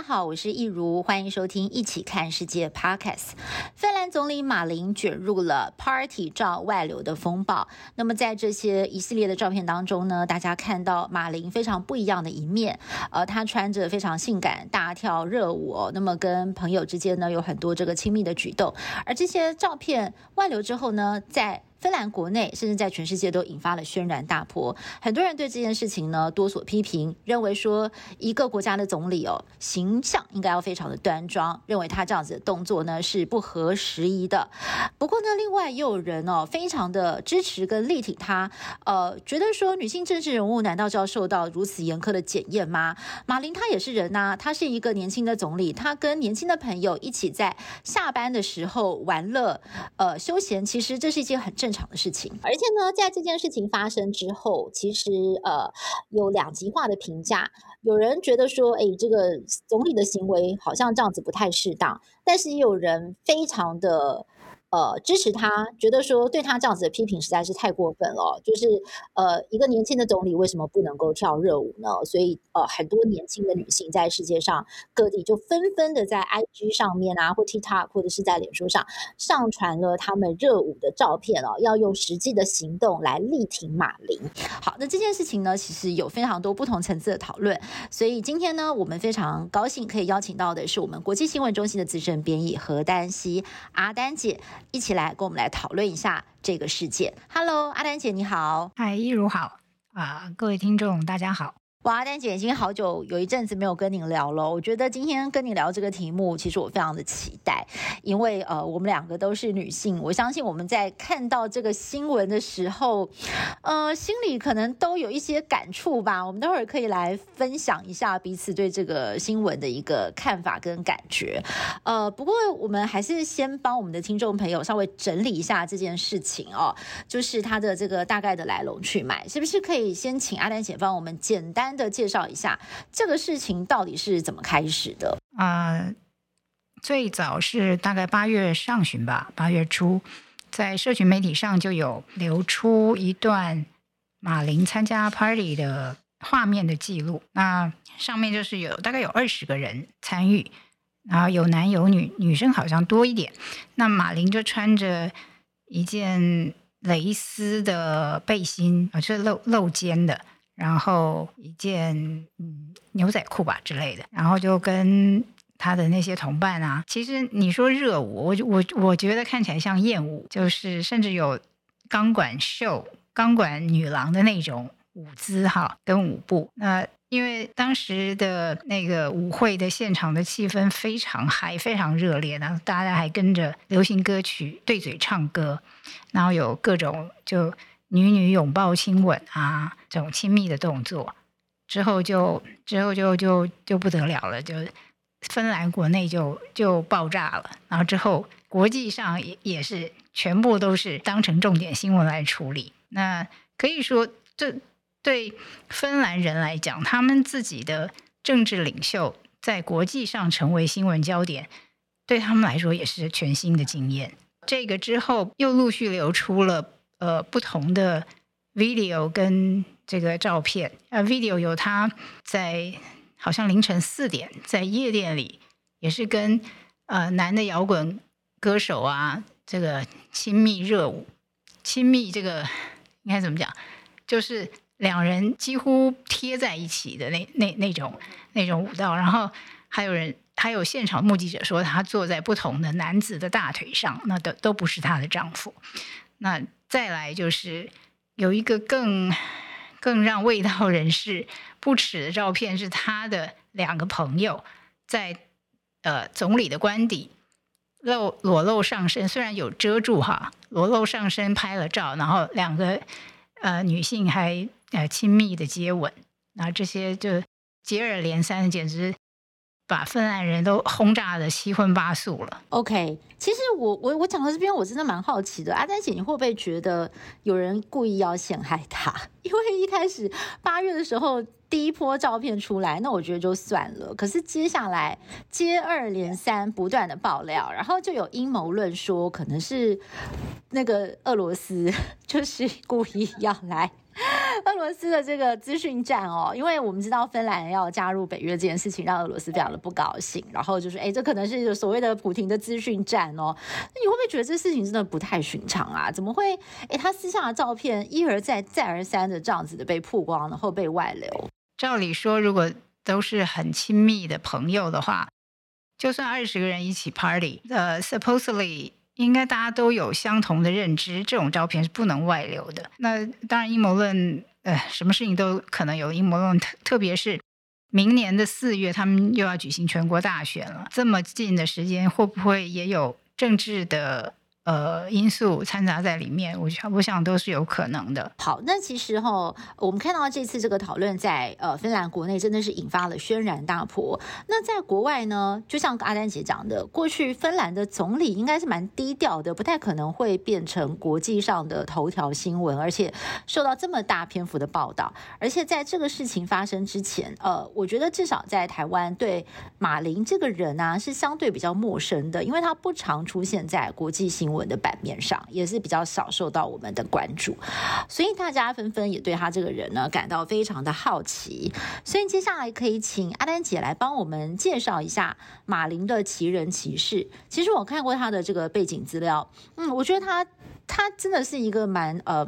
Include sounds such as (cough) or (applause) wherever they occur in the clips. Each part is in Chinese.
大家好，我是益如，欢迎收听《一起看世界》Podcast。芬兰总理马林卷入了 Party 照外流的风暴。那么在这些一系列的照片当中呢，大家看到马林非常不一样的一面。呃，他穿着非常性感，大跳热舞。那么跟朋友之间呢，有很多这个亲密的举动。而这些照片外流之后呢，在芬兰国内甚至在全世界都引发了轩然大波，很多人对这件事情呢多所批评，认为说一个国家的总理哦形象应该要非常的端庄，认为他这样子的动作呢是不合时宜的。不过呢，另外也有人哦非常的支持跟力挺他，呃，觉得说女性政治人物难道就要受到如此严苛的检验吗？马林他也是人呐、啊，他是一个年轻的总理，他跟年轻的朋友一起在下班的时候玩乐，呃，休闲，其实这是一件很正。正常的事情，而且呢，在这件事情发生之后，其实呃有两极化的评价。有人觉得说，哎，这个总理的行为好像这样子不太适当，但是也有人非常的。呃，支持他，觉得说对他这样子的批评实在是太过分了。就是呃，一个年轻的总理为什么不能够跳热舞呢？所以呃，很多年轻的女性在世界上各地就纷纷的在 IG 上面啊，或 TikTok 或者是在脸书上上传了他们热舞的照片哦，要用实际的行动来力挺马林。好，那这件事情呢，其实有非常多不同层次的讨论。所以今天呢，我们非常高兴可以邀请到的是我们国际新闻中心的资深编译何丹西阿丹姐。一起来跟我们来讨论一下这个世界。Hello，阿丹姐你好，嗨，一如好啊，各位听众大家好。哇，丹姐已经好久有一阵子没有跟您聊了。我觉得今天跟你聊这个题目，其实我非常的期待，因为呃，我们两个都是女性，我相信我们在看到这个新闻的时候，呃，心里可能都有一些感触吧。我们待会儿可以来分享一下彼此对这个新闻的一个看法跟感觉。呃，不过我们还是先帮我们的听众朋友稍微整理一下这件事情哦，就是它的这个大概的来龙去脉，是不是可以先请阿丹姐帮我们简单单的介绍一下这个事情到底是怎么开始的？呃，最早是大概八月上旬吧，八月初，在社群媒体上就有流出一段马林参加 party 的画面的记录。那上面就是有大概有二十个人参与，然后有男有女，女生好像多一点。那马林就穿着一件蕾丝的背心，啊，就是露露肩的。然后一件嗯牛仔裤吧之类的，然后就跟他的那些同伴啊，其实你说热舞，我我我觉得看起来像艳舞，就是甚至有钢管秀、钢管女郎的那种舞姿哈，跟舞步。那因为当时的那个舞会的现场的气氛非常嗨，非常热烈，然后大家还跟着流行歌曲对嘴唱歌，然后有各种就。女女拥抱亲吻啊，这种亲密的动作之后就之后就就就不得了了，就芬兰国内就就爆炸了，然后之后国际上也也是全部都是当成重点新闻来处理。那可以说，这对芬兰人来讲，他们自己的政治领袖在国际上成为新闻焦点，对他们来说也是全新的经验。这个之后又陆续流出了。呃，不同的 video 跟这个照片，呃，video 有他在好像凌晨四点在夜店里，也是跟呃男的摇滚歌手啊，这个亲密热舞，亲密这个应该怎么讲？就是两人几乎贴在一起的那那那种那种舞蹈，然后还有人还有现场目击者说，他坐在不同的男子的大腿上，那都都不是她的丈夫，那。再来就是有一个更更让味道人士不齿的照片，是他的两个朋友在呃总理的官邸露裸露上身，虽然有遮住哈，裸露上身拍了照，然后两个呃女性还呃亲密的接吻，然后这些就接二连三，简直把芬兰人都轰炸的七荤八素了。OK，其实我我我讲到这边，我真的蛮好奇的，阿丹姐，你会不会觉得有人故意要陷害他？(laughs) 因为一开始八月的时候，第一波照片出来，那我觉得就算了。可是接下来接二连三不断的爆料，然后就有阴谋论说，可能是那个俄罗斯 (laughs) 就是故意要来。(laughs) 俄罗斯的这个资讯战哦，因为我们知道芬兰要加入北约这件事情，让俄罗斯非常的不高兴，然后就是哎，这可能是所谓的普亭的资讯战哦。那你会不会觉得这事情真的不太寻常啊？怎么会？哎，他私下的照片一而再、再而三的这样子的被曝光，然后被外流。照理说，如果都是很亲密的朋友的话，就算二十个人一起 party，呃，supposedly。应该大家都有相同的认知，这种照片是不能外流的。那当然阴谋论，呃，什么事情都可能有阴谋论，特特别是明年的四月，他们又要举行全国大选了，这么近的时间，会不会也有政治的？呃，因素掺杂在里面，我想我想都是有可能的。好，那其实哈，我们看到这次这个讨论在呃芬兰国内真的是引发了轩然大波。那在国外呢，就像阿丹姐讲的，过去芬兰的总理应该是蛮低调的，不太可能会变成国际上的头条新闻，而且受到这么大篇幅的报道。而且在这个事情发生之前，呃，我觉得至少在台湾对马林这个人啊是相对比较陌生的，因为他不常出现在国际新文的版面上也是比较少受到我们的关注，所以大家纷纷也对他这个人呢感到非常的好奇。所以接下来可以请阿丹姐来帮我们介绍一下马林的奇人奇事。其实我看过他的这个背景资料，嗯，我觉得他他真的是一个蛮呃。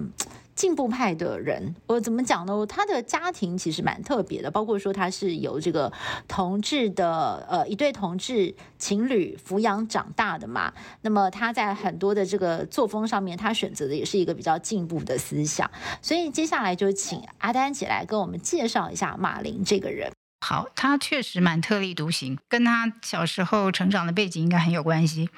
进步派的人，我怎么讲呢？他的家庭其实蛮特别的，包括说他是由这个同志的呃一对同志情侣抚养长大的嘛。那么他在很多的这个作风上面，他选择的也是一个比较进步的思想。所以接下来就请阿丹姐来跟我们介绍一下马林这个人。好，他确实蛮特立独行，跟他小时候成长的背景应该很有关系。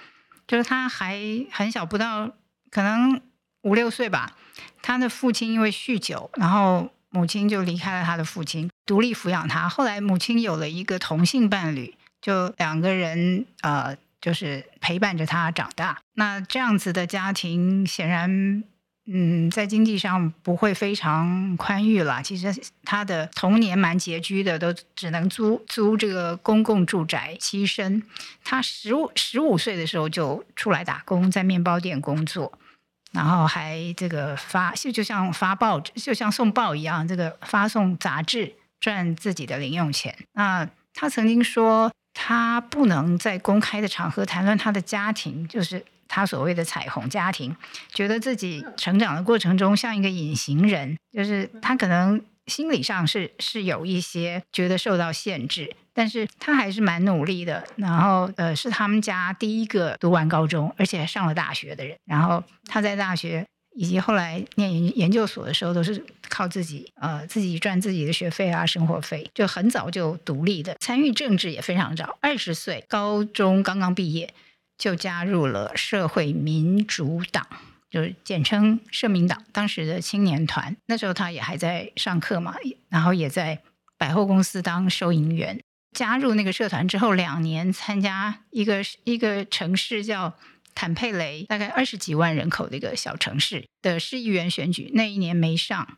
就是他还很小，不到可能五六岁吧。他的父亲因为酗酒，然后母亲就离开了他的父亲，独立抚养他。后来母亲有了一个同性伴侣，就两个人呃，就是陪伴着他长大。那这样子的家庭显然，嗯，在经济上不会非常宽裕了。其实他的童年蛮拮据的，都只能租租这个公共住宅栖身。他十五十五岁的时候就出来打工，在面包店工作。然后还这个发就就像发报，就像送报一样，这个发送杂志赚自己的零用钱。那他曾经说，他不能在公开的场合谈论他的家庭，就是他所谓的彩虹家庭，觉得自己成长的过程中像一个隐形人，就是他可能。心理上是是有一些觉得受到限制，但是他还是蛮努力的。然后呃，是他们家第一个读完高中，而且还上了大学的人。然后他在大学以及后来念研研究所的时候，都是靠自己呃自己赚自己的学费啊，生活费，就很早就独立的。参与政治也非常早，二十岁高中刚刚毕业就加入了社会民主党。就是简称社民党，当时的青年团，那时候他也还在上课嘛，然后也在百货公司当收银员。加入那个社团之后，两年参加一个一个城市叫坦佩雷，大概二十几万人口的一个小城市的市议员选举，那一年没上，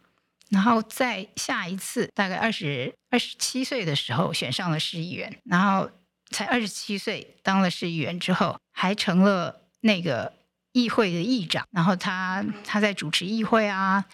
然后在下一次大概二十二十七岁的时候选上了市议员，然后才二十七岁当了市议员之后，还成了那个。议会的议长，然后他他在主持议会啊，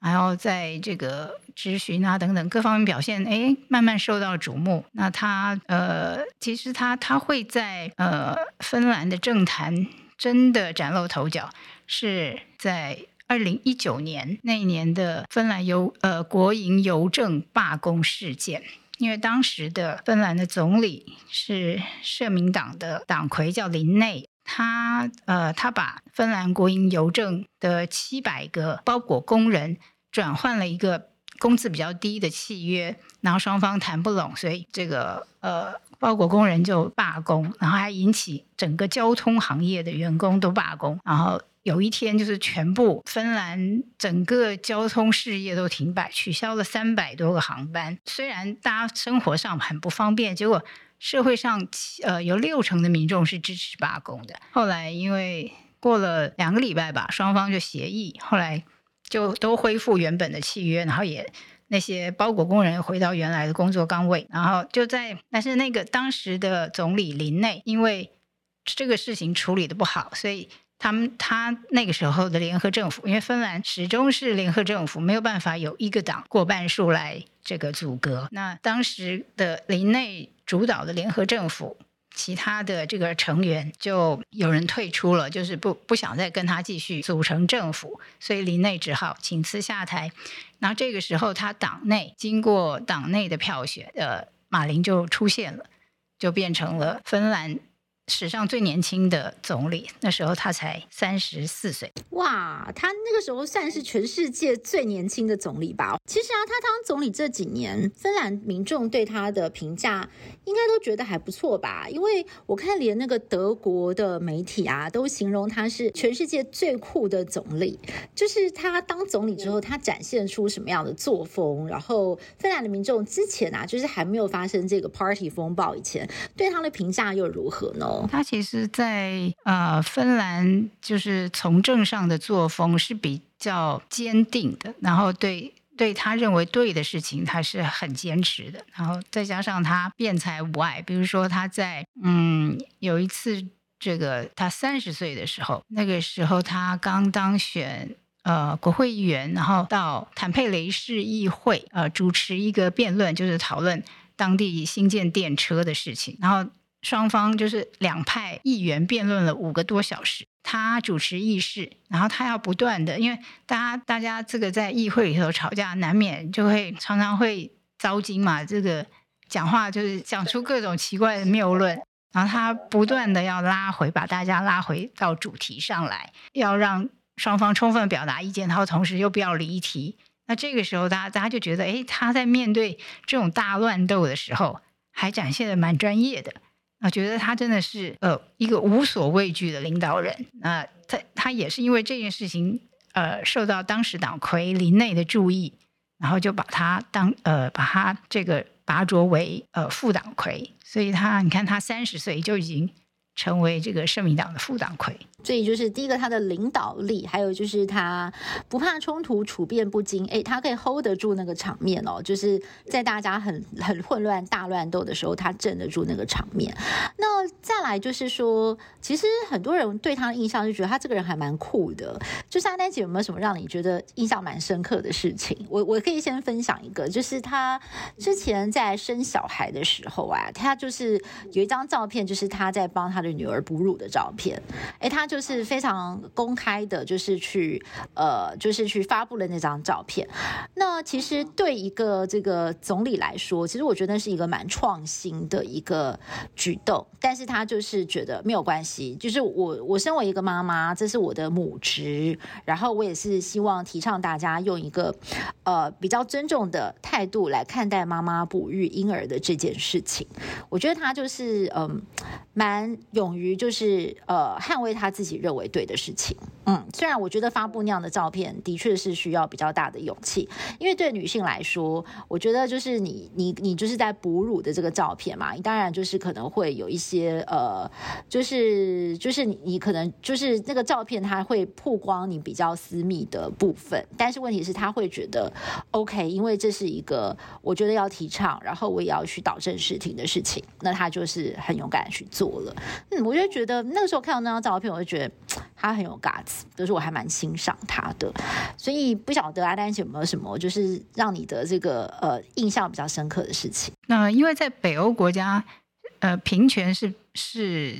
然后在这个质询啊等等各方面表现，哎，慢慢受到瞩目。那他呃，其实他他会在呃芬兰的政坛真的崭露头角，是在二零一九年那一年的芬兰邮呃国营邮政罢工事件，因为当时的芬兰的总理是社民党的党魁，叫林内。他呃，他把芬兰国营邮政的七百个包裹工人转换了一个工资比较低的契约，然后双方谈不拢，所以这个呃包裹工人就罢工，然后还引起整个交通行业的员工都罢工，然后有一天就是全部芬兰整个交通事业都停摆，取消了三百多个航班。虽然大家生活上很不方便，结果社会上呃有六成的民众是支持罢工的。后来因为过了两个礼拜吧，双方就协议，后来就都恢复原本的契约，然后也那些包裹工人回到原来的工作岗位，然后就在但是那个当时的总理林内因为这个事情处理得不好，所以。他们他那个时候的联合政府，因为芬兰始终是联合政府，没有办法有一个党过半数来这个阻隔。那当时的林内主导的联合政府，其他的这个成员就有人退出了，就是不不想再跟他继续组成政府，所以林内只好请辞下台。然后这个时候，他党内经过党内的票选，呃，马林就出现了，就变成了芬兰。史上最年轻的总理，那时候他才三十四岁。哇，他那个时候算是全世界最年轻的总理吧？其实啊，他当总理这几年，芬兰民众对他的评价应该都觉得还不错吧？因为我看连那个德国的媒体啊，都形容他是全世界最酷的总理。就是他当总理之后，他展现出什么样的作风？然后芬兰的民众之前啊，就是还没有发生这个 Party 风暴以前，对他的评价又如何呢？他其实在，呃芬兰，就是从政上的作风是比较坚定的，然后对对他认为对的事情，他是很坚持的。然后再加上他辩才无碍，比如说他在嗯有一次，这个他三十岁的时候，那个时候他刚当选呃国会议员，然后到坦佩雷市议会呃主持一个辩论，就是讨论当地新建电车的事情，然后。双方就是两派议员辩论了五个多小时，他主持议事，然后他要不断的，因为大家大家这个在议会里头吵架，难免就会常常会遭惊嘛，这个讲话就是讲出各种奇怪的谬论，然后他不断的要拉回，把大家拉回到主题上来，要让双方充分表达意见，然后同时又不要离题。那这个时候，大家大家就觉得，哎，他在面对这种大乱斗的时候，还展现的蛮专业的。我觉得他真的是呃一个无所畏惧的领导人。那他他也是因为这件事情呃受到当时党魁林内的注意，然后就把他当呃把他这个拔擢为呃副党魁，所以他你看他三十岁就已经成为这个社民党的副党魁。所以就是第一个，他的领导力，还有就是他不怕冲突，处变不惊。哎，他可以 hold 得住那个场面哦，就是在大家很很混乱、大乱斗的时候，他镇得住那个场面。那再来就是说，其实很多人对他的印象就觉得他这个人还蛮酷的。就是阿丹姐有没有什么让你觉得印象蛮深刻的事情？我我可以先分享一个，就是他之前在生小孩的时候啊，他就是有一张照片，就是他在帮他的女儿哺乳的照片。哎，他。就是非常公开的，就是去呃，就是去发布了那张照片。那其实对一个这个总理来说，其实我觉得是一个蛮创新的一个举动。但是他就是觉得没有关系，就是我我身为一个妈妈，这是我的母职，然后我也是希望提倡大家用一个呃比较尊重的态度来看待妈妈哺育婴儿的这件事情。我觉得他就是嗯、蛮勇于就是呃捍卫他。自己认为对的事情，嗯，虽然我觉得发布那样的照片的确是需要比较大的勇气，因为对女性来说，我觉得就是你你你就是在哺乳的这个照片嘛，你当然就是可能会有一些呃，就是就是你你可能就是那个照片它会曝光你比较私密的部分，但是问题是他会觉得 OK，因为这是一个我觉得要提倡，然后我也要去导正视听的事情，那他就是很勇敢去做了。嗯，我就觉得那个时候看到那张照片，我就。觉得他很有 guts，就是我还蛮欣赏他的，所以不晓得阿丹姐有没有什么，就是让你的这个呃印象比较深刻的事情？那因为在北欧国家，呃，平权是是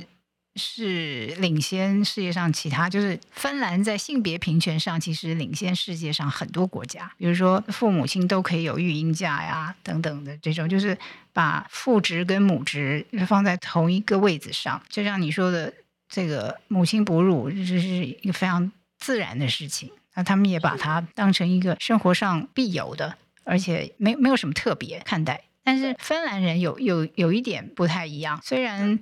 是领先世界上其他，就是芬兰在性别平权上其实领先世界上很多国家，比如说父母亲都可以有育婴假呀等等的这种，就是把父职跟母职放在同一个位置上，就像你说的。这个母亲哺乳这是一个非常自然的事情，那他们也把它当成一个生活上必有的，而且没没有什么特别看待。但是芬兰人有有有一点不太一样，虽然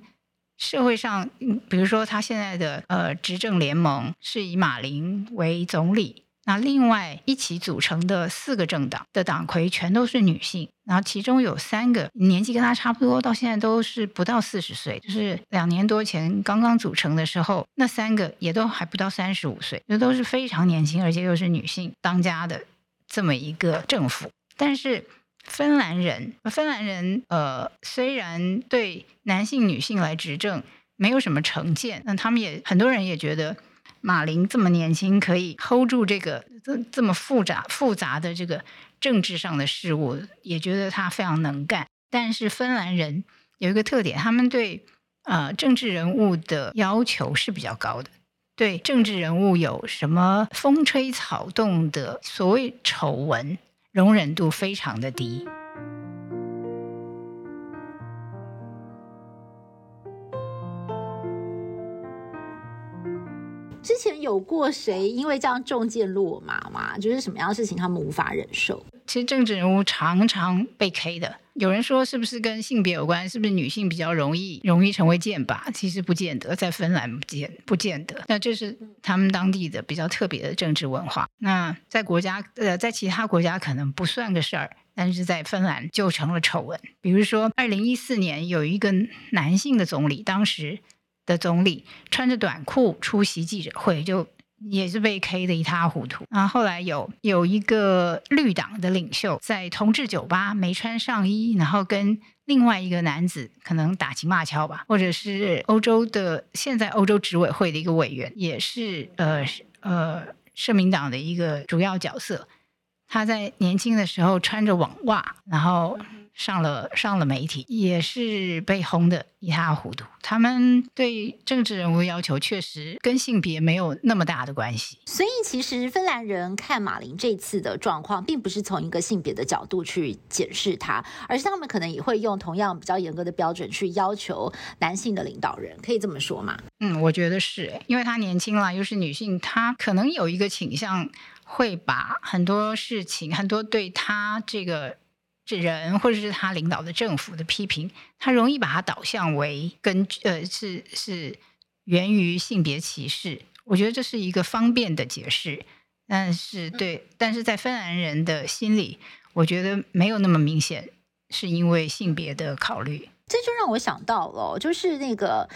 社会上，比如说他现在的呃执政联盟是以马林为总理，那另外一起组成的四个政党的党魁全都是女性，然后其中有三个年纪跟她差不多，到现在都是不到四十岁，就是两年多前刚刚组成的时候，那三个也都还不到三十五岁，那都是非常年轻，而且又是女性当家的这么一个政府。但是芬兰人，芬兰人呃，虽然对男性、女性来执政没有什么成见，那他们也很多人也觉得。马林这么年轻，可以 hold 住这个这这么复杂复杂的这个政治上的事务，也觉得他非常能干。但是芬兰人有一个特点，他们对呃政治人物的要求是比较高的，对政治人物有什么风吹草动的所谓丑闻，容忍度非常的低。之前有过谁因为这样中箭落马吗？就是什么样的事情他们无法忍受？其实政治人物常常被 K 的。有人说是不是跟性别有关？是不是女性比较容易容易成为箭靶？其实不见得，在芬兰不见不见得。那这是他们当地的比较特别的政治文化。那在国家呃，在其他国家可能不算个事儿，但是在芬兰就成了丑闻。比如说，二零一四年有一个男性的总理，当时。的总理穿着短裤出席记者会，就也是被 K 的一塌糊涂。然后后来有有一个绿党的领袖在同志酒吧没穿上衣，然后跟另外一个男子可能打情骂俏吧，或者是欧洲的现在欧洲执委会的一个委员，也是呃呃社民党的一个主要角色，他在年轻的时候穿着网袜，然后。上了上了媒体，也是被轰的一塌糊涂。他们对政治人物要求确实跟性别没有那么大的关系。所以，其实芬兰人看马林这次的状况，并不是从一个性别的角度去检视他，而是他们可能也会用同样比较严格的标准去要求男性的领导人，可以这么说吗？嗯，我觉得是，因为他年轻了，又是女性，他可能有一个倾向，会把很多事情，很多对他这个。是人，或者是他领导的政府的批评，他容易把它导向为根据呃是是源于性别歧视。我觉得这是一个方便的解释，但是对，但是在芬兰人的心里，我觉得没有那么明显，是因为性别的考虑。这就让我想到了，就是那个，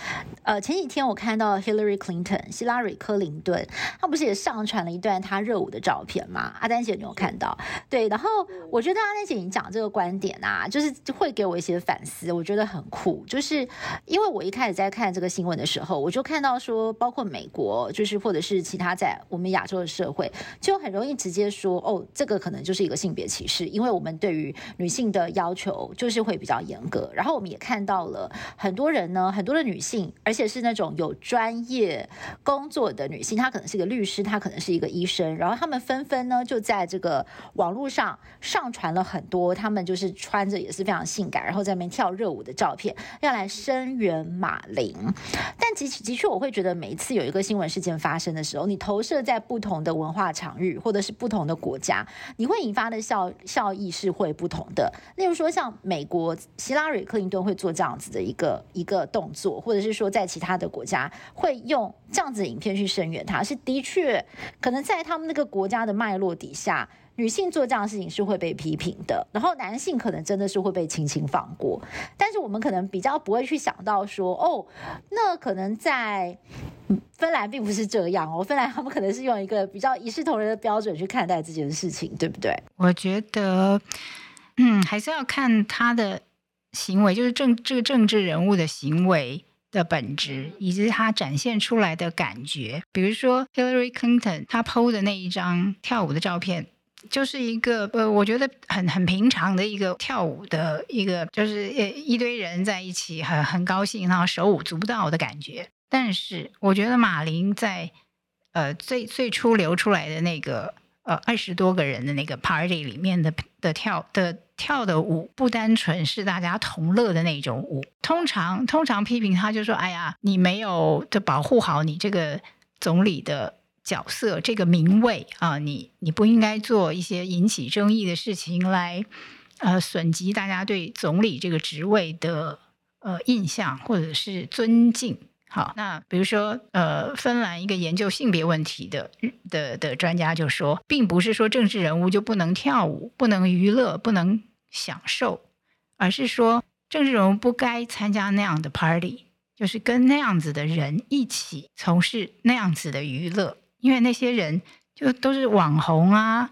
呃，前几天我看到 Hillary Clinton 希拉里·克林顿，她不是也上传了一段她热舞的照片吗？阿丹姐，你有看到？对，然后我觉得阿丹姐你讲这个观点啊，就是会给我一些反思，我觉得很酷。就是因为我一开始在看这个新闻的时候，我就看到说，包括美国，就是或者是其他在我们亚洲的社会，就很容易直接说，哦，这个可能就是一个性别歧视，因为我们对于女性的要求就是会比较严格，然后我们也。看到了很多人呢，很多的女性，而且是那种有专业工作的女性，她可能是一个律师，她可能是一个医生，然后她们纷纷呢就在这个网络上上传了很多，她们就是穿着也是非常性感，然后在那边跳热舞的照片，要来声援马林。但的的确，我会觉得每一次有一个新闻事件发生的时候，你投射在不同的文化场域或者是不同的国家，你会引发的效效益是会不同的。例如说，像美国希拉里·克林顿会。做这样子的一个一个动作，或者是说在其他的国家会用这样子的影片去声援他，是的确可能在他们那个国家的脉络底下，女性做这样的事情是会被批评的，然后男性可能真的是会被轻轻放过。但是我们可能比较不会去想到说，哦，那可能在芬兰并不是这样哦，芬兰他们可能是用一个比较一视同仁的标准去看待这件事情，对不对？我觉得，嗯，还是要看他的。行为就是政这个政治人物的行为的本质，以及他展现出来的感觉。比如说 Hillary Clinton，他 PO 的那一张跳舞的照片，就是一个呃，我觉得很很平常的一个跳舞的一个，就是呃一堆人在一起很很高兴，然后手舞足蹈的感觉。但是我觉得马林在呃最最初流出来的那个呃二十多个人的那个 party 里面的的跳的。跳的舞不单纯是大家同乐的那种舞，通常通常批评他就说：“哎呀，你没有就保护好你这个总理的角色，这个名位啊，你你不应该做一些引起争议的事情来呃损及大家对总理这个职位的呃印象或者是尊敬好，那比如说，呃，芬兰一个研究性别问题的的的专家就说，并不是说政治人物就不能跳舞、不能娱乐、不能享受，而是说政治人物不该参加那样的 party，就是跟那样子的人一起从事那样子的娱乐，因为那些人就都是网红啊、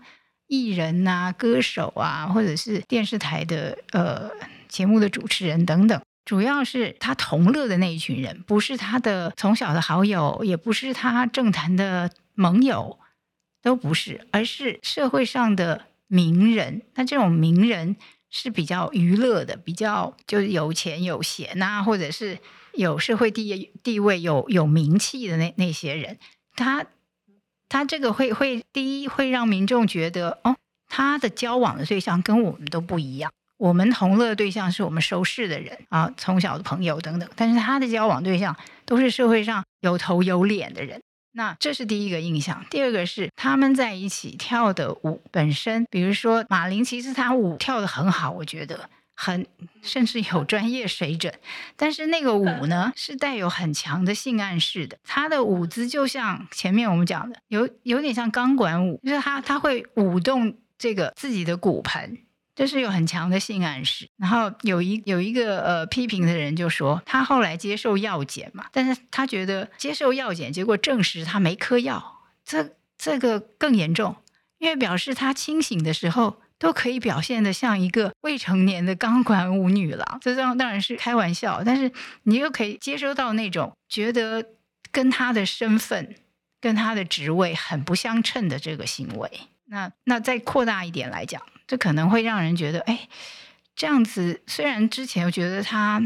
艺人啊、歌手啊，或者是电视台的呃节目的主持人等等。主要是他同乐的那一群人，不是他的从小的好友，也不是他政坛的盟友，都不是，而是社会上的名人。那这种名人是比较娱乐的，比较就是有钱有闲呐、或者是有社会地地位、有有名气的那那些人。他他这个会会第一会让民众觉得，哦，他的交往的对象跟我们都不一样。我们同乐对象是我们熟识的人啊，从小的朋友等等，但是他的交往对象都是社会上有头有脸的人。那这是第一个印象。第二个是他们在一起跳的舞本身，比如说马林，其实他舞跳得很好，我觉得很甚至有专业水准。但是那个舞呢，是带有很强的性暗示的。他的舞姿就像前面我们讲的，有有点像钢管舞，就是他他会舞动这个自己的骨盆。这是有很强的性暗示，然后有一有一个呃批评的人就说，他后来接受药检嘛，但是他觉得接受药检，结果证实他没嗑药，这这个更严重，因为表示他清醒的时候都可以表现得像一个未成年的钢管舞女郎，这当当然是开玩笑，但是你又可以接收到那种觉得跟他的身份跟他的职位很不相称的这个行为，那那再扩大一点来讲。这可能会让人觉得，哎，这样子虽然之前我觉得他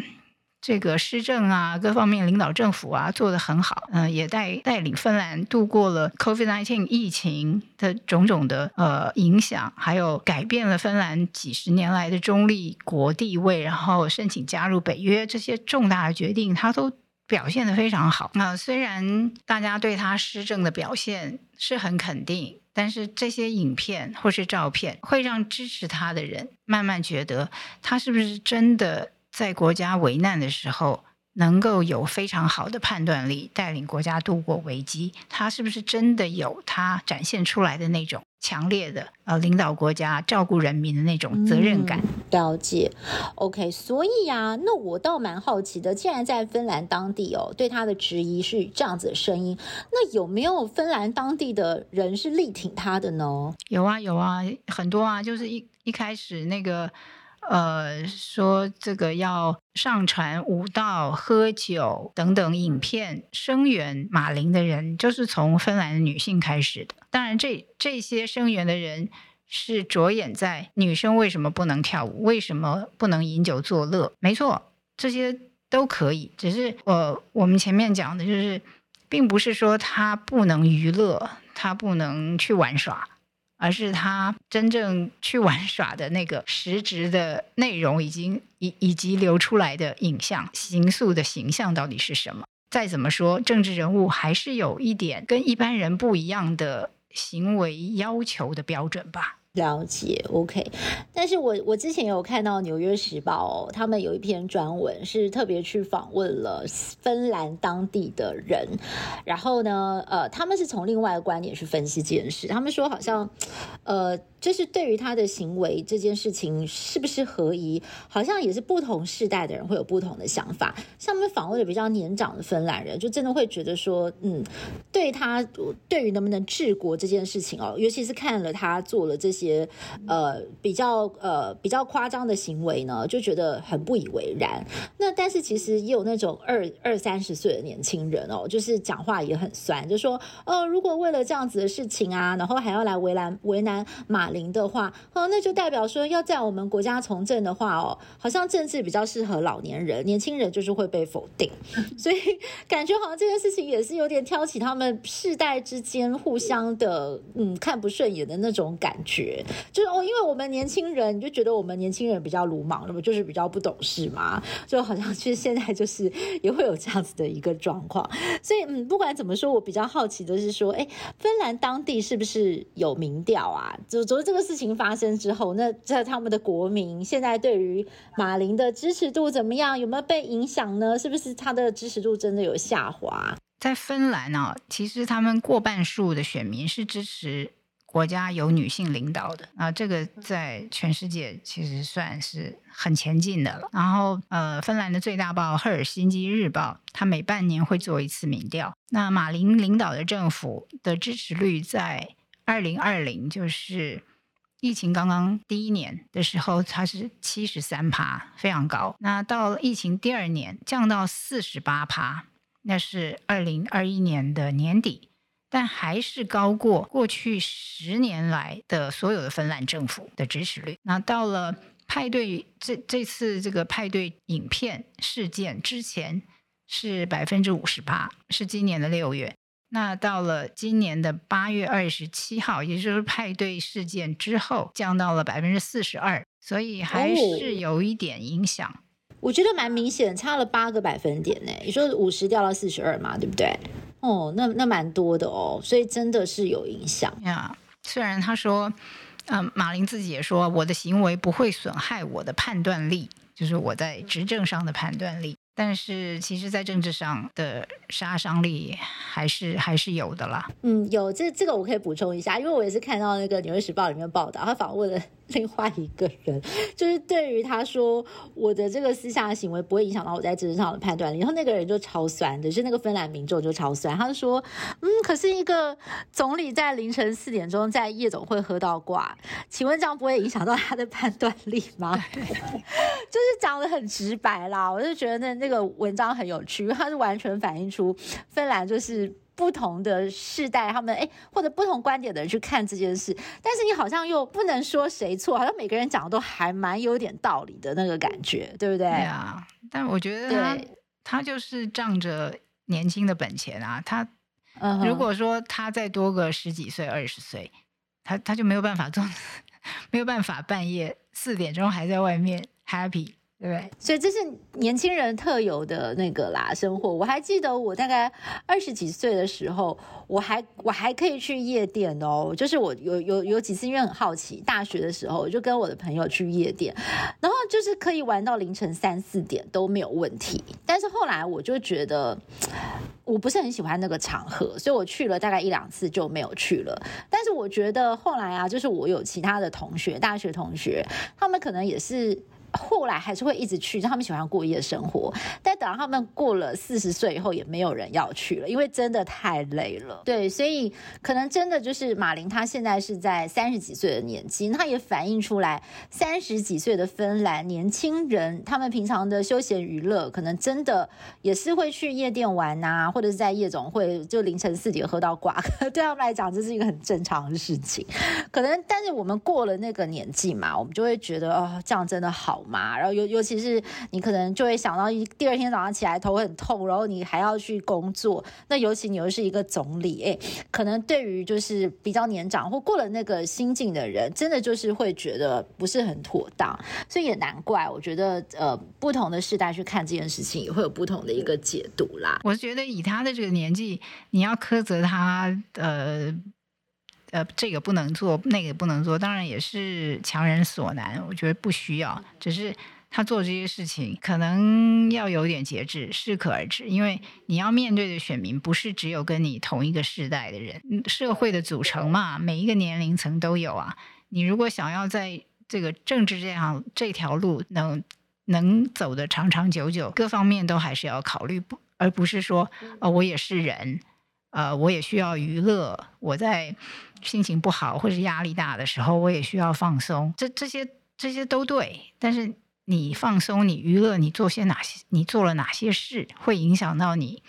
这个施政啊，各方面领导政府啊做得很好，嗯、也带带领芬兰度过了 COVID-19 疫情的种种的呃影响，还有改变了芬兰几十年来的中立国地位，然后申请加入北约这些重大的决定，他都表现得非常好。那、虽然大家对他施政的表现是很肯定。但是这些影片或是照片会让支持他的人慢慢觉得，他是不是真的在国家危难的时候能够有非常好的判断力，带领国家度过危机？他是不是真的有他展现出来的那种？强烈的呃，领导国家、照顾人民的那种责任感。嗯、了解，OK。所以啊，那我倒蛮好奇的，既然在芬兰当地哦，对他的质疑是这样子的声音，那有没有芬兰当地的人是力挺他的呢？有啊，有啊，很多啊，就是一一开始那个。呃，说这个要上传舞蹈、喝酒等等影片声援马林的人，就是从芬兰的女性开始的。当然这，这些声援的人是着眼在女生为什么不能跳舞，为什么不能饮酒作乐。没错，这些都可以。只是呃，我们前面讲的就是，并不是说他不能娱乐，他不能去玩耍。而是他真正去玩 (laughs) 耍的那个实质的内容，已经以以及流出来的影像、形塑的形象到底是什么？再怎么说，政治人物还是有一点跟一般人不一样的行为要求的标准吧。了解，OK，但是我我之前有看到《纽约时报》哦，他们有一篇专文是特别去访问了芬兰当地的人，然后呢，呃，他们是从另外一个观点去分析这件事，他们说好像，呃。就是对于他的行为这件事情是不是合宜，好像也是不同世代的人会有不同的想法。像我们访问的比较年长的芬兰人，就真的会觉得说，嗯，对他对于能不能治国这件事情哦，尤其是看了他做了这些呃比较呃比较夸张的行为呢，就觉得很不以为然。那但是其实也有那种二二三十岁的年轻人哦，就是讲话也很酸，就说，呃，如果为了这样子的事情啊，然后还要来为难为难马。林的话，哦，那就代表说要在我们国家从政的话，哦，好像政治比较适合老年人，年轻人就是会被否定，(laughs) 所以感觉好像这件事情也是有点挑起他们世代之间互相的嗯看不顺眼的那种感觉。就是哦，因为我们年轻人你就觉得我们年轻人比较鲁莽，那么就是比较不懂事嘛，就好像其实现在就是也会有这样子的一个状况。所以嗯，不管怎么说，我比较好奇的是说，哎，芬兰当地是不是有民调啊？就昨这个事情发生之后，那在他们的国民现在对于马林的支持度怎么样？有没有被影响呢？是不是他的支持度真的有下滑？在芬兰啊，其实他们过半数的选民是支持国家由女性领导的啊，这个在全世界其实算是很前进的了。然后呃，芬兰的最大报《赫尔辛基日报》，它每半年会做一次民调。那马林领导的政府的支持率在二零二零，就是疫情刚刚第一年的时候，它是七十三趴，非常高。那到了疫情第二年，降到四十八趴。那是二零二一年的年底，但还是高过过去十年来的所有的芬兰政府的支持率。那到了派对这这次这个派对影片事件之前是百分之五十八，是今年的六月。那到了今年的八月二十七号，也就是派对事件之后，降到了百分之四十二，所以还是有一点影响。我觉得蛮明显，差了八个百分点呢。你说五十掉到四十二嘛，对不对？哦，那那蛮多的哦，所以真的是有影响呀。虽然他说，嗯，马林自己也说，我的行为不会损害我的判断力，就是我在执政上的判断力。但是，其实，在政治上的杀伤力还是还是有的啦。嗯，有这这个我可以补充一下，因为我也是看到那个《纽约时报》里面报道，他访问了 (laughs) 另外一个人，(laughs) 就是对于他说我的这个私下的行为不会影响到我在政治上的判断力，然后那个人就超酸的，就是那个芬兰民众就超酸，他就说，嗯，可是一个总理在凌晨四点钟在夜总会喝到挂，(laughs) 请问这样不会影响到他的判断力吗？就是讲得很直白啦，我就觉得那。那个文章很有趣，它是完全反映出芬兰就是不同的世代，他们哎或者不同观点的人去看这件事，但是你好像又不能说谁错，好像每个人讲的都还蛮有点道理的那个感觉，对不对？对啊，但我觉得他他就是仗着年轻的本钱啊，他如果说他再多个十几岁、二十岁，他他就没有办法做，(laughs) 没有办法半夜四点钟还在外面 happy。对，所以这是年轻人特有的那个啦生活。我还记得我大概二十几岁的时候，我还我还可以去夜店哦。就是我有有有几次因为很好奇，大学的时候我就跟我的朋友去夜店，然后就是可以玩到凌晨三四点都没有问题。但是后来我就觉得我不是很喜欢那个场合，所以我去了大概一两次就没有去了。但是我觉得后来啊，就是我有其他的同学，大学同学，他们可能也是。后来还是会一直去，就他们喜欢过夜生活。但等到他们过了四十岁以后，也没有人要去了，因为真的太累了。对，所以可能真的就是马林，他现在是在三十几岁的年纪，他也反映出来三十几岁的芬兰年轻人，他们平常的休闲娱乐，可能真的也是会去夜店玩啊，或者是在夜总会就凌晨四点喝到挂，(laughs) 对他们来讲这是一个很正常的事情。可能但是我们过了那个年纪嘛，我们就会觉得哦，这样真的好。嘛，然后尤尤其是你可能就会想到一第二天早上起来头很痛，然后你还要去工作。那尤其你又是一个总理，哎，可能对于就是比较年长或过了那个心境的人，真的就是会觉得不是很妥当。所以也难怪，我觉得呃，不同的世代去看这件事情，也会有不同的一个解读啦。我觉得以他的这个年纪，你要苛责他，呃。呃，这个不能做，那个不能做，当然也是强人所难。我觉得不需要，只是他做这些事情可能要有点节制，适可而止。因为你要面对的选民不是只有跟你同一个世代的人，社会的组成嘛，每一个年龄层都有啊。你如果想要在这个政治这样这条路能能走得长长久久，各方面都还是要考虑，不而不是说，哦，我也是人。呃，我也需要娱乐。我在心情不好或者压力大的时候，我也需要放松。这这些这些都对。但是你放松、你娱乐、你做些哪些？你做了哪些事，会影响到你？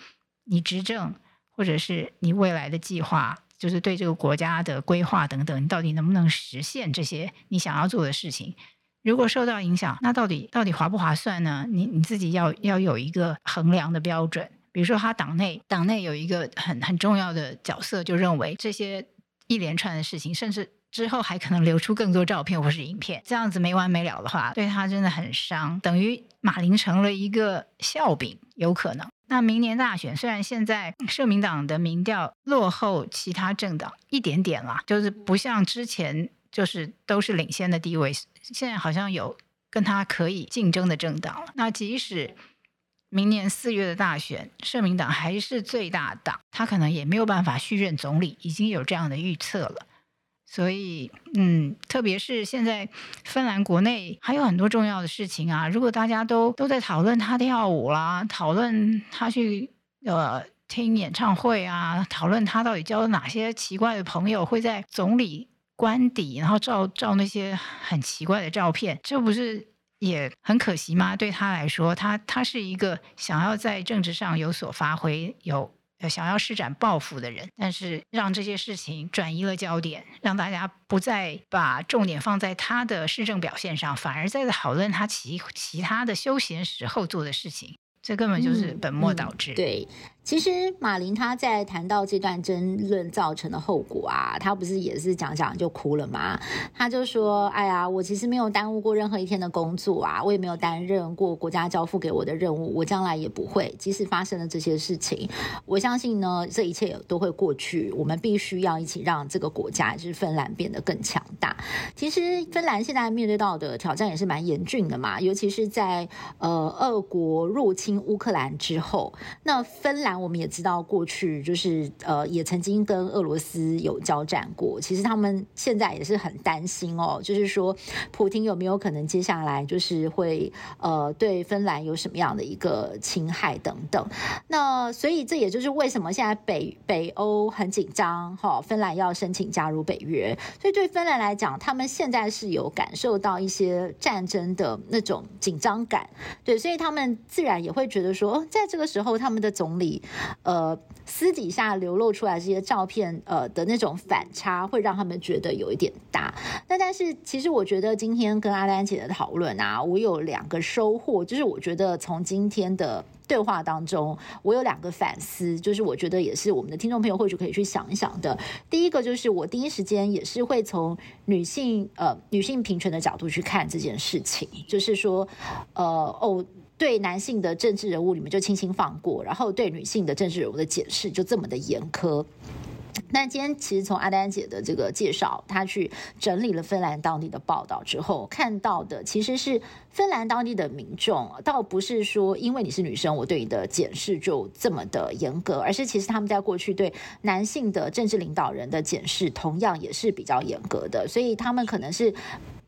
你执政，或者是你未来的计划，就是对这个国家的规划等等，你到底能不能实现这些你想要做的事情？如果受到影响，那到底到底划不划算呢？你你自己要要有一个衡量的标准。比如说，他党内党内有一个很很重要的角色，就认为这些一连串的事情，甚至之后还可能流出更多照片或是影片，这样子没完没了的话，对他真的很伤，等于马林成了一个笑柄，有可能。那明年大选，虽然现在社民党的民调落后其他政党一点点啦，就是不像之前就是都是领先的地位，现在好像有跟他可以竞争的政党了。那即使明年四月的大选，社民党还是最大党，他可能也没有办法续任总理，已经有这样的预测了。所以，嗯，特别是现在芬兰国内还有很多重要的事情啊。如果大家都都在讨论他跳舞啦，讨论他去呃听演唱会啊，讨论他到底交了哪些奇怪的朋友，会在总理官邸然后照照那些很奇怪的照片，这不是也很可惜吗？对他来说，他他是一个想要在政治上有所发挥有。想要施展抱负的人，但是让这些事情转移了焦点，让大家不再把重点放在他的施政表现上，反而在讨论他其其他的休闲时候做的事情，这根本就是本末倒置。嗯嗯、对。其实马林他在谈到这段争论造成的后果啊，他不是也是讲讲就哭了吗？他就说：“哎呀，我其实没有耽误过任何一天的工作啊，我也没有担任过国家交付给我的任务，我将来也不会。即使发生了这些事情，我相信呢，这一切都会过去。我们必须要一起让这个国家，就是芬兰变得更强大。其实芬兰现在面对到的挑战也是蛮严峻的嘛，尤其是在呃俄国入侵乌克兰之后，那芬兰。我们也知道，过去就是呃，也曾经跟俄罗斯有交战过。其实他们现在也是很担心哦，就是说，普丁有没有可能接下来就是会呃，对芬兰有什么样的一个侵害等等。那所以这也就是为什么现在北北欧很紧张哈，芬兰要申请加入北约。所以对芬兰来讲，他们现在是有感受到一些战争的那种紧张感，对，所以他们自然也会觉得说，在这个时候，他们的总理。呃，私底下流露出来这些照片，呃的那种反差，会让他们觉得有一点大。那但是，其实我觉得今天跟阿丹姐的讨论啊，我有两个收获，就是我觉得从今天的对话当中，我有两个反思，就是我觉得也是我们的听众朋友或许可以去想一想的。第一个就是我第一时间也是会从女性呃女性平权的角度去看这件事情，就是说，呃哦。对男性的政治人物，你们就轻轻放过；然后对女性的政治人物的检视就这么的严苛。那今天其实从阿丹姐的这个介绍，她去整理了芬兰当地的报道之后，看到的其实是芬兰当地的民众，倒不是说因为你是女生，我对你的检视就这么的严格，而是其实他们在过去对男性的政治领导人的检视，同样也是比较严格的，所以他们可能是。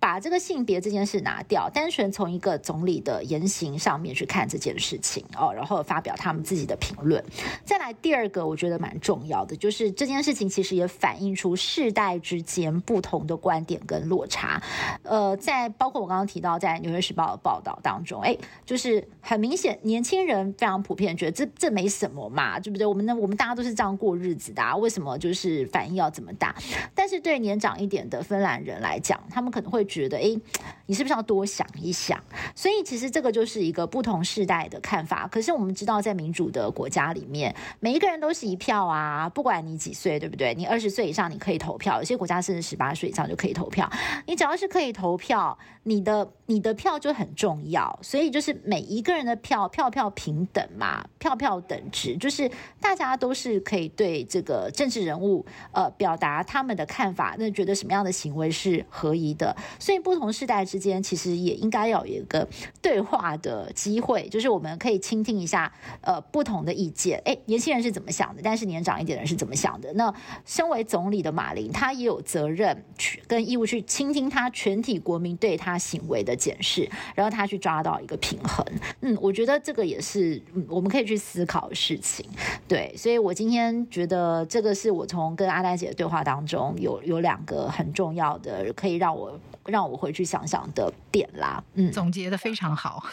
把这个性别这件事拿掉，单纯从一个总理的言行上面去看这件事情哦，然后发表他们自己的评论。再来第二个，我觉得蛮重要的，就是这件事情其实也反映出世代之间不同的观点跟落差。呃，在包括我刚刚提到在《纽约时报》的报道当中，哎，就是很明显，年轻人非常普遍觉得这这没什么嘛，对不对？我们呢，我们大家都是这样过日子的啊，为什么就是反应要这么大？但是对年长一点的芬兰人来讲，他们可能会。觉得诶，你是不是要多想一想？所以其实这个就是一个不同世代的看法。可是我们知道，在民主的国家里面，每一个人都是一票啊，不管你几岁，对不对？你二十岁以上你可以投票，有些国家甚至十八岁以上就可以投票。你只要是可以投票，你的你的票就很重要。所以就是每一个人的票，票票平等嘛，票票等值，就是大家都是可以对这个政治人物呃表达他们的看法，那觉得什么样的行为是合宜的。所以不同世代之间，其实也应该要有一个对话的机会，就是我们可以倾听一下，呃，不同的意见。诶，年轻人是怎么想的？但是年长一点的人是怎么想的？那身为总理的马林，他也有责任去跟义务去倾听他全体国民对他行为的检视，然后他去抓到一个平衡。嗯，我觉得这个也是我们可以去思考的事情。对，所以我今天觉得这个是我从跟阿丹姐的对话当中有有两个很重要的，可以让我。让我回去想想的点啦。嗯，总结的非常好。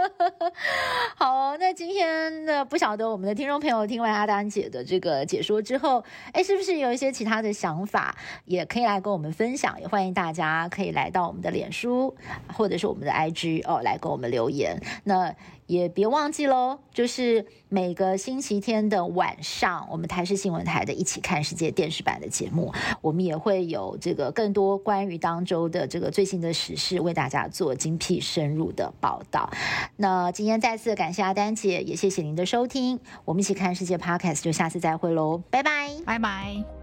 (laughs) 好，那今天呢，不晓得我们的听众朋友听完阿丹姐的这个解说之后，哎，是不是有一些其他的想法，也可以来跟我们分享？也欢迎大家可以来到我们的脸书或者是我们的 IG 哦，来跟我们留言。那。也别忘记喽，就是每个星期天的晚上，我们台视新闻台的一起看世界电视版的节目，我们也会有这个更多关于当周的这个最新的时事，为大家做精辟深入的报道。那今天再次感谢阿丹姐，也谢谢您的收听，我们一起看世界 Podcast，就下次再会喽，拜拜，拜拜。